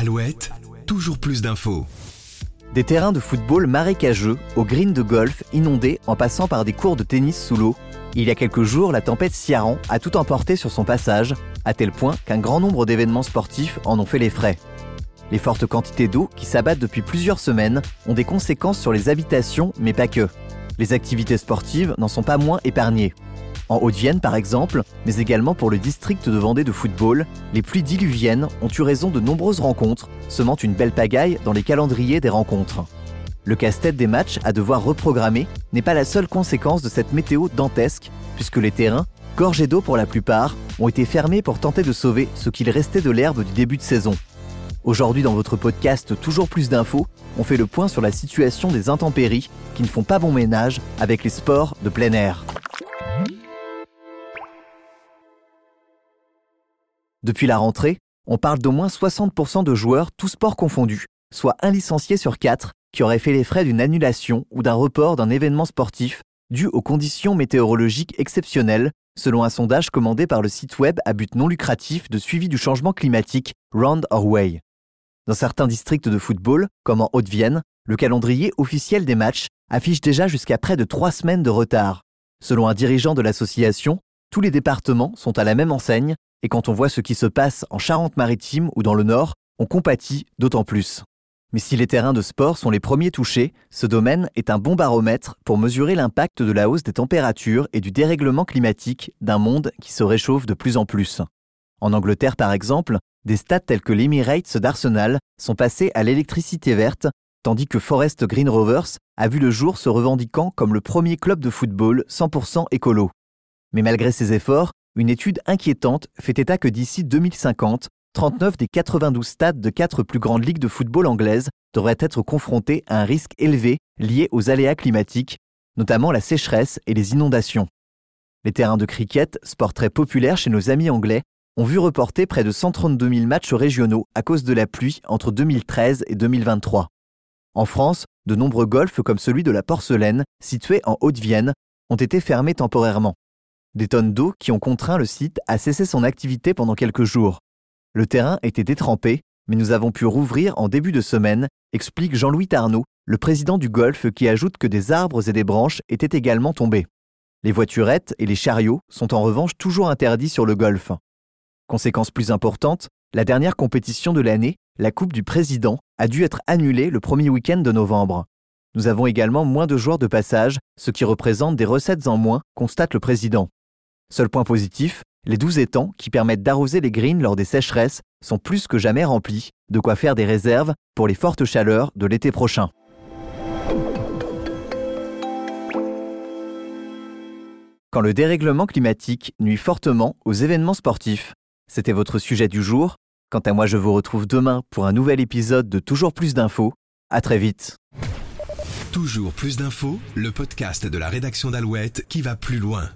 Alouette, toujours plus d'infos. Des terrains de football marécageux, aux greens de golf inondés en passant par des cours de tennis sous l'eau. Il y a quelques jours, la tempête Ciaran a tout emporté sur son passage, à tel point qu'un grand nombre d'événements sportifs en ont fait les frais. Les fortes quantités d'eau qui s'abattent depuis plusieurs semaines ont des conséquences sur les habitations, mais pas que. Les activités sportives n'en sont pas moins épargnées. En Haute-Vienne par exemple, mais également pour le district de Vendée de football, les pluies diluviennes ont eu raison de nombreuses rencontres, semant une belle pagaille dans les calendriers des rencontres. Le casse-tête des matchs à devoir reprogrammer n'est pas la seule conséquence de cette météo dantesque, puisque les terrains, gorgés d'eau pour la plupart, ont été fermés pour tenter de sauver ce qu'il restait de l'herbe du début de saison. Aujourd'hui dans votre podcast Toujours plus d'infos, on fait le point sur la situation des intempéries qui ne font pas bon ménage avec les sports de plein air. Depuis la rentrée, on parle d'au moins 60% de joueurs, tous sports confondus, soit un licencié sur quatre, qui aurait fait les frais d'une annulation ou d'un report d'un événement sportif dû aux conditions météorologiques exceptionnelles, selon un sondage commandé par le site web à but non lucratif de suivi du changement climatique Round Our Way. Dans certains districts de football, comme en Haute-Vienne, le calendrier officiel des matchs affiche déjà jusqu'à près de trois semaines de retard. Selon un dirigeant de l'association, tous les départements sont à la même enseigne et quand on voit ce qui se passe en Charente-Maritime ou dans le Nord, on compatit d'autant plus. Mais si les terrains de sport sont les premiers touchés, ce domaine est un bon baromètre pour mesurer l'impact de la hausse des températures et du dérèglement climatique d'un monde qui se réchauffe de plus en plus. En Angleterre, par exemple, des stades tels que l'Emirates d'Arsenal sont passés à l'électricité verte, tandis que Forest Green Rovers a vu le jour se revendiquant comme le premier club de football 100% écolo. Mais malgré ces efforts, une étude inquiétante fait état que d'ici 2050, 39 des 92 stades de quatre plus grandes ligues de football anglaises devraient être confrontés à un risque élevé lié aux aléas climatiques, notamment la sécheresse et les inondations. Les terrains de cricket, sport très populaire chez nos amis anglais, ont vu reporter près de 132 000 matchs régionaux à cause de la pluie entre 2013 et 2023. En France, de nombreux golfs comme celui de la Porcelaine, situé en Haute-Vienne, ont été fermés temporairement. Des tonnes d'eau qui ont contraint le site à cesser son activité pendant quelques jours. Le terrain était détrempé, mais nous avons pu rouvrir en début de semaine, explique Jean-Louis Tarnot, le président du Golfe, qui ajoute que des arbres et des branches étaient également tombés. Les voiturettes et les chariots sont en revanche toujours interdits sur le Golfe. Conséquence plus importante, la dernière compétition de l'année, la Coupe du Président, a dû être annulée le premier week-end de novembre. Nous avons également moins de joueurs de passage, ce qui représente des recettes en moins, constate le président. Seul point positif, les 12 étangs qui permettent d'arroser les greens lors des sécheresses sont plus que jamais remplis, de quoi faire des réserves pour les fortes chaleurs de l'été prochain. Quand le dérèglement climatique nuit fortement aux événements sportifs, c'était votre sujet du jour. Quant à moi, je vous retrouve demain pour un nouvel épisode de Toujours plus d'infos. À très vite. Toujours plus d'infos, le podcast de la rédaction d'Alouette qui va plus loin.